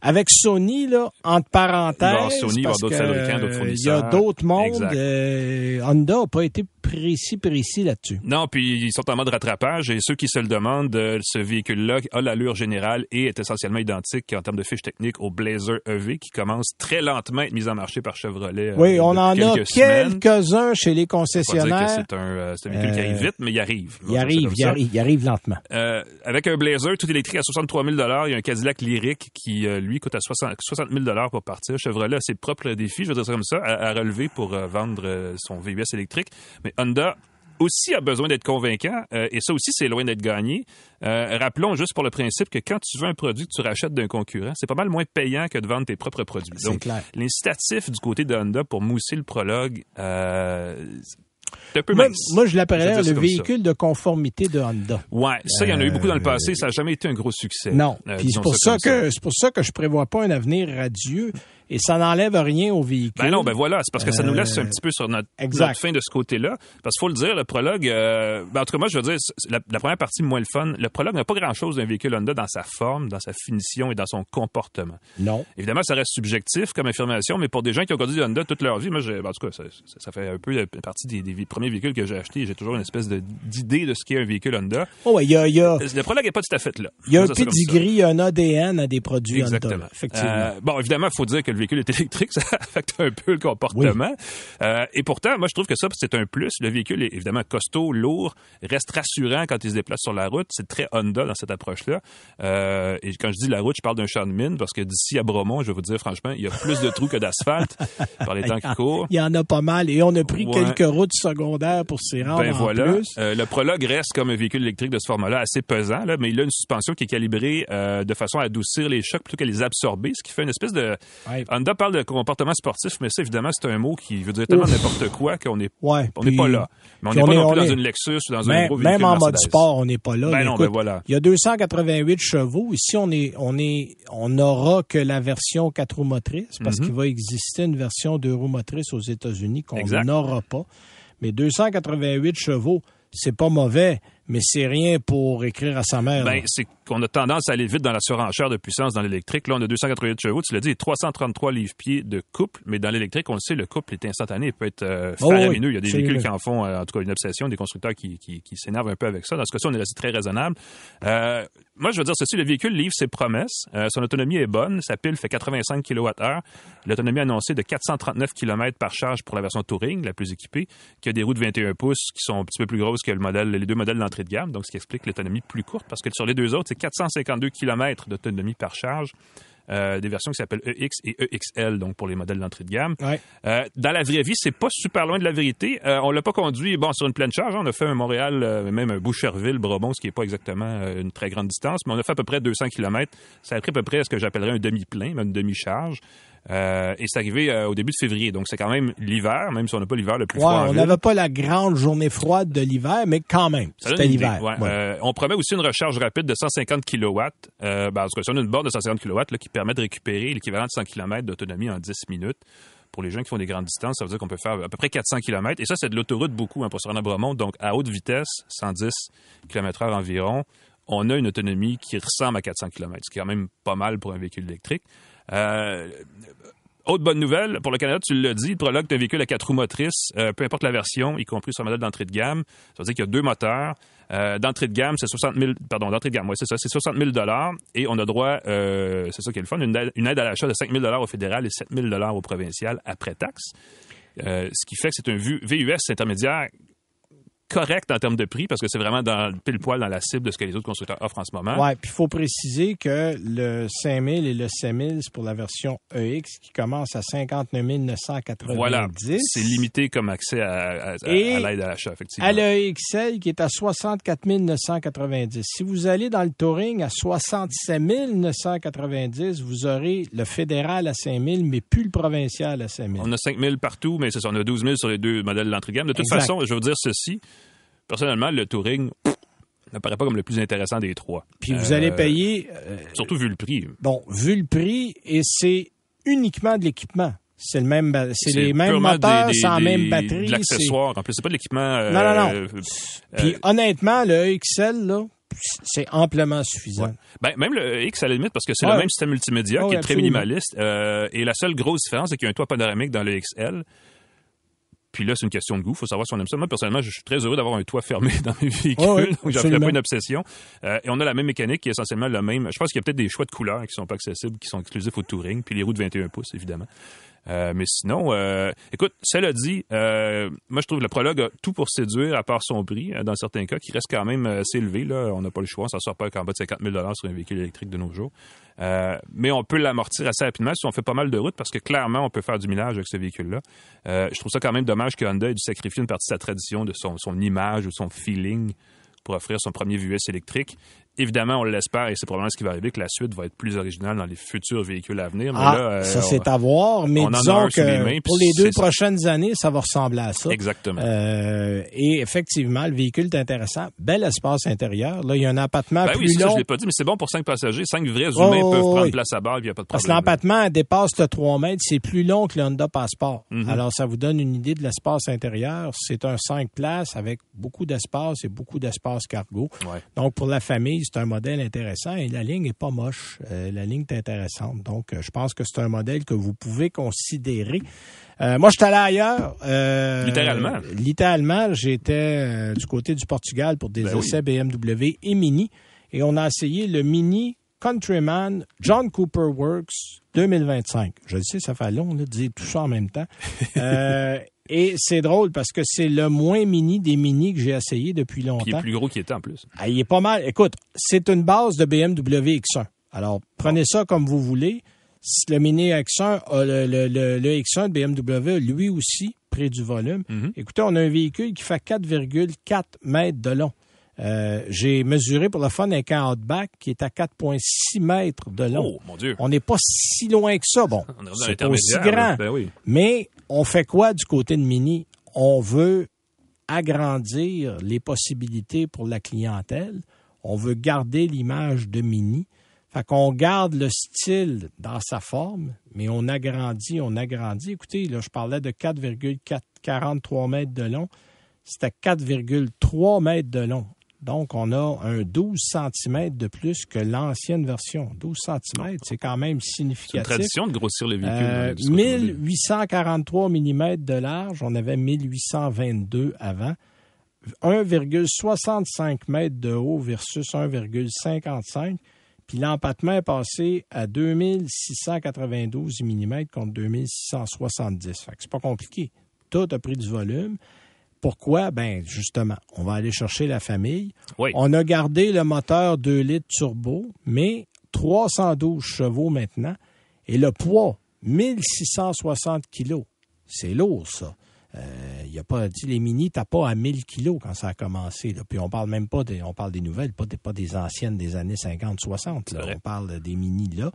Avec Sony, là, entre parenthèses, Il y avoir Sony, il y parce d'autres fabricants, d'autres euh, Il y a d'autres mondes. Euh, Honda n'a pas été précis, précis là-dessus. Non, puis ils sont en mode rattrapage et ceux qui se le demandent, euh, ce véhicule-là a l'allure générale et est essentiellement identique en termes de fiches techniques au Blazer EV qui commence très lentement à être mis en marché par Chevrolet. euh, Oui, on en a quelques quelques-uns chez les concessionnaires. c'est un, euh, c'est un véhicule qui arrive vite, mais il arrive. Il arrive, il arrive, il arrive lentement. Euh, avec un Blazer tout électrique à 63 000 il y a un Cadillac Lyric qui, lui, coûte à 60, 60 000 pour partir. Chevrolet a ses propres défis, je veux dire ça comme ça, à, à relever pour vendre son VUS électrique. Mais Honda aussi a besoin d'être convaincant, euh, et ça aussi, c'est loin d'être gagné. Euh, rappelons juste pour le principe que quand tu veux un produit que tu rachètes d'un concurrent, c'est pas mal moins payant que de vendre tes propres produits. Donc, l'incitatif du côté de Honda pour mousser le prologue, euh, un peu moi, moi, je l'appellerais le véhicule de conformité de Honda. Ouais, ça, il y en a eu beaucoup dans le passé. Ça n'a jamais été un gros succès. Non. C'est pour ça, que c'est pour ça que je prévois pas un avenir radieux et ça n'enlève rien au véhicule. Ben non, ben voilà, c'est parce que ça nous laisse un petit peu sur notre, fin de ce côté-là. Parce qu'il faut le dire, le prologue, euh, ben en tout cas, moi, je veux dire, la, première partie, moins le fun, le prologue n'a pas grand-chose d'un véhicule Honda dans sa forme, dans sa finition et dans son comportement. Non. Évidemment, ça reste subjectif comme affirmation, mais pour des gens qui ont conduit Honda toute leur vie, moi, ben, en tout cas, ça, fait un peu partie des, premiers véhicules que j'ai achetés. J'ai toujours une espèce d'idée de, ce qu'est un véhicule Honda. Oh, ouais, y a, y a... Le prologue n'est pas tout à fait là. Il y a un pedigree, un ADN à des produits Exactement. Honda. Effectivement. Euh, bon, évidemment, il faut dire que le véhicule est <laughs> électrique ça affecte un peu le comportement. Euh, et pourtant, moi, je trouve que ça, c'est un plus. Le véhicule est évidemment costaud, lourd, reste rassurant quand il se déplace sur la route. C'est très Honda dans cette approche-là. Euh, et quand je dis la route, je parle d'un champ de mine parce que d'ici à Bromont, je vais vous dire franchement, il y a plus de trous que d'asphalte <laughs> par les temps qui courent. Il y en a pas mal et on a pris quelques routes secondaires pour s'y rendre ben, voilà. plus. Euh, le Prologue reste comme un véhicule électrique de ce format-là, assez pesant, là, mais il a une suspension qui est calibrée de façon à adoucir les chocs plutôt qu'à les absorber, ce qui fait une espèce de... Honda parle de comportement sportif, mais ça, évidemment, c'est un mot qui veut dire tellement n'importe quoi qu'on n'est on n'est pas là. Mais on n'est pas non plus dans une Lexus ou dans un gros véhicule Même en mode sport, on n'est pas là. Ben non, ben voilà. Il y a 288 chevaux. Ici, on est, on est, on n'aura que la version 4 roues motrices parce mm-hmm. qu'il va exister une version 2 roues motrices aux États-Unis qu'on n'aura pas. Mais 288 chevaux, c'est pas mauvais mais c'est rien pour écrire à sa mère. Ben, c'est qu'on a tendance à aller vite dans la surenchère de puissance dans l'électrique. Là, on a 288 chevaux, tu l'as dit, 333 livres-pieds de couple, mais dans l'électrique, on le sait, le couple est instantané, il peut être euh, oh faramineux. il y a des véhicules qui en font, euh, en tout cas, une obsession, des constructeurs qui, qui, qui s'énervent un peu avec ça. Dans ce cas-ci, on est resté très raisonnable. Euh, moi, je veux dire ceci, le véhicule livre ses promesses. Euh, son autonomie est bonne. Sa pile fait 85 kWh. L'autonomie annoncée de 439 km par charge pour la version Touring, la plus équipée, qui a des roues de 21 pouces qui sont un petit peu plus grosses que le modèle, les deux modèles d'entrée de gamme, donc ce qui explique l'autonomie plus courte, parce que sur les deux autres, c'est 452 km d'autonomie par charge. Euh, des versions qui s'appellent EX et EXL, donc pour les modèles d'entrée de gamme. Euh, dans la vraie vie, c'est pas super loin de la vérité. Euh, on l'a pas conduit bon sur une pleine charge. Hein. On a fait un Montréal, même un Boucherville, Brobon, ce qui est pas exactement une très grande distance, mais on a fait à peu près 200 km. Ça a pris à peu près ce que j'appellerais un demi-plein, une demi-charge. Euh, et c'est arrivé euh, au début de février. Donc, c'est quand même l'hiver, même si on n'a pas l'hiver le plus froid. on n'avait pas la grande journée froide de l'hiver, mais quand même, c'était l'hiver. Euh, on promet aussi une recharge rapide de 150 kW. Euh, ben, en tout cas, on a une borne de 150 kW là, qui permet de récupérer l'équivalent de 100 km d'autonomie en 10 minutes. Pour les gens qui font des grandes distances, ça veut dire qu'on peut faire à peu près 400 km. Et ça, c'est de l'autoroute beaucoup hein, pour se rendre à Bromont. Donc, à haute vitesse, 110 km h environ, on a une autonomie qui ressemble à 400 km, ce qui est quand même pas mal pour un véhicule électrique. Euh, autre bonne nouvelle, pour le Canada, tu l'as dit, le Prologue est un véhicule à quatre roues motrices, euh, peu importe la version, y compris son modèle d'entrée de gamme. Ça veut dire qu'il y a deux moteurs. Euh, d'entrée de gamme, c'est 60 000, pardon, d'entrée de gamme, ouais, c'est ça, c'est 60 000 et on a droit, c'est ça qui est le fun, une, aide, à l'achat de 5 000 au fédéral et 7 000 au provincial après taxe. ce qui fait que c'est un VUS intermédiaire correct en termes de prix parce que c'est vraiment dans pile poil dans la cible de ce que les autres constructeurs offrent en ce moment. Oui, puis il faut préciser que le 5000 et le 6000, c'est pour la version EX qui commence à 59 990. Voilà, c'est limité comme accès à, l'aide à l'achat, effectivement. À l'EXL qui est à 64 990. Si vous allez dans le Touring à 67 990, vous aurez le fédéral à 5000, mais plus le provincial à 5000. On a 5000 partout, mais c'est ça, on a 12 000 sur les deux modèles d'entrée de gamme. De toute façon, je veux dire ceci, personnellement, le Touring ne paraît pas comme le plus intéressant des trois. Puis vous allez euh, payer. Euh, surtout vu le prix. Bon, vu le prix, et c'est uniquement de l'équipement. C'est le même, c'est les mêmes moteurs, sans même batterie. De l'accessoire. En plus, c'est pas de l'équipement. Euh, non, non, non. Puis honnêtement, le XL, là, c'est amplement suffisant. Ben, même le X à la limite, parce que c'est le même système multimédia qui est très minimaliste. et la seule grosse différence, c'est qu'il y a un toit panoramique dans le XL. Puis là, c'est une question de goût. Il faut savoir si on aime ça. Moi, personnellement, je suis très heureux d'avoir un toit fermé <laughs> dans mes véhicules. Oh donc, j'en ferai pas une obsession. Euh, et on a la même mécanique qui est essentiellement le même. Je pense qu'il y a peut-être des choix de couleurs qui sont pas accessibles, qui sont exclusifs au Touring. Puis les roues de 21 pouces, évidemment. Euh, mais sinon, euh, écoute, cela dit, euh, moi je trouve le prologue a tout pour séduire, à part son prix, dans certains cas, qui reste quand même assez élevé. Là. On n'a pas le choix, ça ne sort pas qu'en bas de 50 000 sur un véhicule électrique de nos jours. mais on peut l'amortir assez rapidement si on fait pas mal de routes, parce que clairement, on peut faire du minage avec ce véhicule-là. je trouve ça quand même dommage que Honda ait dû sacrifier une partie de sa tradition, de son, son image ou son feeling pour offrir son premier VUS électrique évidemment, on l'espère et c'est probablement ce qui va arriver, que la suite va être plus originale dans les futurs véhicules à venir. ah, là, ça, c'est à voir, mais disons que pour les deux prochaines années, ça va ressembler à ça. Exactement. Euh, et effectivement, le véhicule est intéressant. Bel espace intérieur. Là, il y a un empattement ben plus oui, long. Ça, je l'ai pas dit, mais c'est bon pour cinq passagers. Cinq vrais humains peuvent prendre place à bord, il n'y a pas de problème. Parce que l'empattement dépasse de 3 mètres. C'est plus long que le Honda Passport. Mhm. Alors, ça vous donne une idée de l'espace intérieur. C'est un 5 places avec beaucoup d'espace et beaucoup d'espace cargo. Ouais. Donc, pour la famille, c'est un modèle intéressant et la ligne est pas moche. Euh, la ligne est intéressante. Donc, euh, je pense que c'est un modèle que vous pouvez considérer. Euh, moi, je suis allé ailleurs. littéralement. Littéralement, j'étais du côté du Portugal pour des ben essais BMW et Mini. Et on a essayé le Mini Countryman John Cooper Works 2025. Je le sais, ça fait long de dire tout ça en même temps. <laughs> Et c'est drôle parce que c'est le moins mini des mini que j'ai essayé depuis longtemps. Puis il est plus gros qu'il était en plus. Ah, il est pas mal. Écoute, c'est une base de BMW X1. Alors, prenez ça comme vous voulez. Le Mini X1 le, le, le, X1 de BMW, lui aussi, près du volume. Mm-hmm. Écoutez, on a un véhicule qui fait 4,4 mètres de long. Euh, j'ai mesuré pour le fun un camp Outback qui est à 4,6 mètres de long. Oh, mon Dieu. On n'est pas si loin que ça. Bon, <laughs> c'est aussi grand. Ben oui. Mais on fait quoi du côté de Mini? On veut agrandir les possibilités pour la clientèle. On veut garder l'image de Mini. Fait qu'on garde le style dans sa forme, mais on agrandit, on agrandit. Écoutez, là, je parlais de 4,43 mètres de long. C'était 4,3 mètres de long. Donc, on a un 12 cm de plus que l'ancienne version. 12 cm, c'est quand même significatif. C'est une tradition de grossir les véhicules. Euh, 1843 mm de large, on avait 1822 avant. 1,65 m de haut versus 1,55 puis l'empattement est passé à 2692 mm contre 2670. Fait que c'est pas compliqué. Tout a pris du volume. Pourquoi? Ben justement, on va aller chercher la famille. Oui. On a gardé le moteur 2 litres turbo, mais 312 chevaux maintenant. Et le poids, 1660 kilos. C'est lourd, ça. Euh, y a pas dit les mini, t'as pas à 1000 kilos quand ça a commencé. Là. Puis on parle même pas des, on parle des nouvelles, pas des, pas des anciennes des années 50-60. On parle des mini là.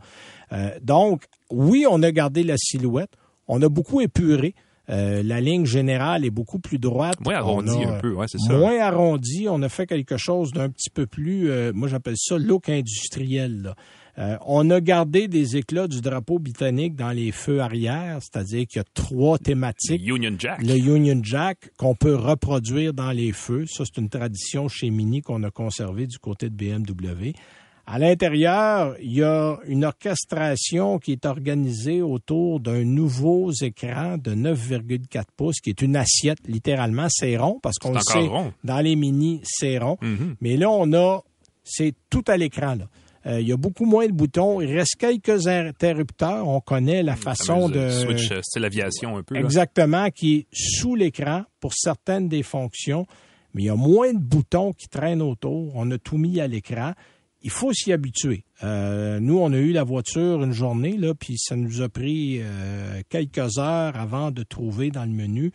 Euh, donc, oui, on a gardé la silhouette. On a beaucoup épuré. Euh, la ligne générale est beaucoup plus droite. Moins arrondie un peu, ouais, c'est ça. Moins arrondie. On a fait quelque chose d'un petit peu plus, euh, moi j'appelle ça look industriel. Là. Euh, on a gardé des éclats du drapeau britannique dans les feux arrière, c'est-à-dire qu'il y a trois thématiques. Le Union Jack. Le Union Jack qu'on peut reproduire dans les feux. Ça, c'est une tradition chez Mini qu'on a conservée du côté de BMW. À l'intérieur, il y a une orchestration qui est organisée autour d'un nouveau écran de 9,4 pouces, qui est une assiette, littéralement, c'est rond, parce qu'on le sait, rond. dans les mini, c'est rond. Mm-hmm. Mais là, on a, c'est tout à l'écran, là. Euh, il y a beaucoup moins de boutons. Il reste quelques interrupteurs. On connaît la façon de... Switch, c'est l'aviation un peu. Là. Exactement, qui est sous l'écran pour certaines des fonctions. Mais il y a moins de boutons qui traînent autour. On a tout mis à l'écran il faut s'y habituer. Euh, nous, on a eu la voiture une journée, là, puis ça nous a pris euh, quelques heures avant de trouver dans le menu,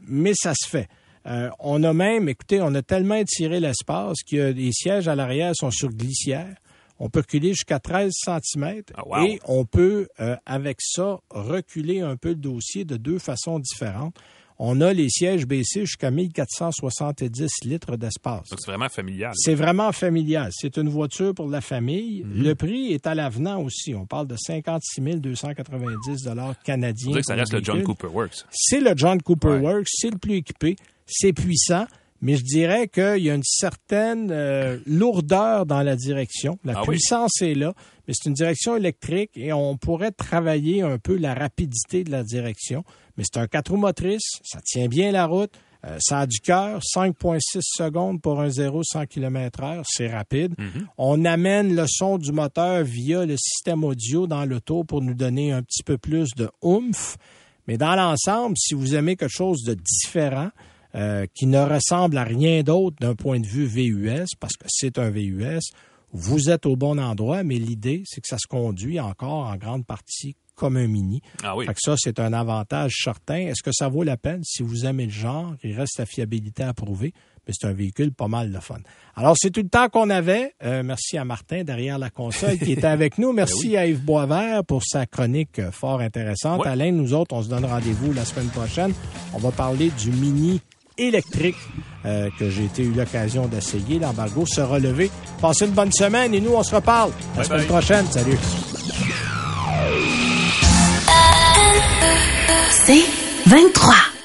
mais ça se fait. Euh, on a même, écoutez, on a tellement étiré l'espace que les sièges à l'arrière sont sur glissière. On peut reculer jusqu'à 13 cm oh, wow. et on peut, avec ça, reculer un peu le dossier de deux façons différentes on a les sièges baissés jusqu'à 1470 litres d'espace. Donc, c'est vraiment familial. C'est vraiment familial. C'est une voiture pour la famille. Mm -hmm. Le prix est à l'avenant aussi. On parle de 56 290 canadiens. que ça reste le John Cooper Works. C'est le John Cooper Ouais. Works. C'est le plus équipé. C'est puissant. Mais je dirais qu'il y a une certaine euh, lourdeur dans la direction. La Ah oui? puissance est là, mais c'est une direction électrique et on pourrait travailler un peu la rapidité de la direction. Mais c'est un 4 roues motrices, ça tient bien la route. Euh, ça a du cœur, 5,6 secondes pour un 0 100 km heure, c'est rapide. Mhm. On amène le son du moteur via le système audio dans l'auto pour nous donner un petit peu plus de oomph. Mais dans l'ensemble, si vous aimez quelque chose de différent, euh, qui ne ressemble à rien d'autre d'un point de vue VUS, parce que c'est un VUS, vous êtes au bon endroit, mais l'idée, c'est que ça se conduit encore en grande partie comme un mini. Ah oui. Fait que ça, c'est un avantage certain. Est-ce que ça vaut la peine? Si vous aimez le genre, il reste la fiabilité à prouver, mais c'est un véhicule pas mal de fun. Alors, c'est tout le temps qu'on avait. Euh, merci à Martin derrière la console qui était avec nous. <laughs> Merci à Yves Boisvert pour sa chronique euh, fort intéressante. Ouais. Alain, nous autres, on se donne rendez-vous la semaine prochaine. On va parler du mini électrique euh, que j'ai été eu l'occasion d'essayer. L'embargo se relever. Passez une bonne semaine et nous, on se reparle la Bye semaine bye. prochaine. Salut. C'est 23.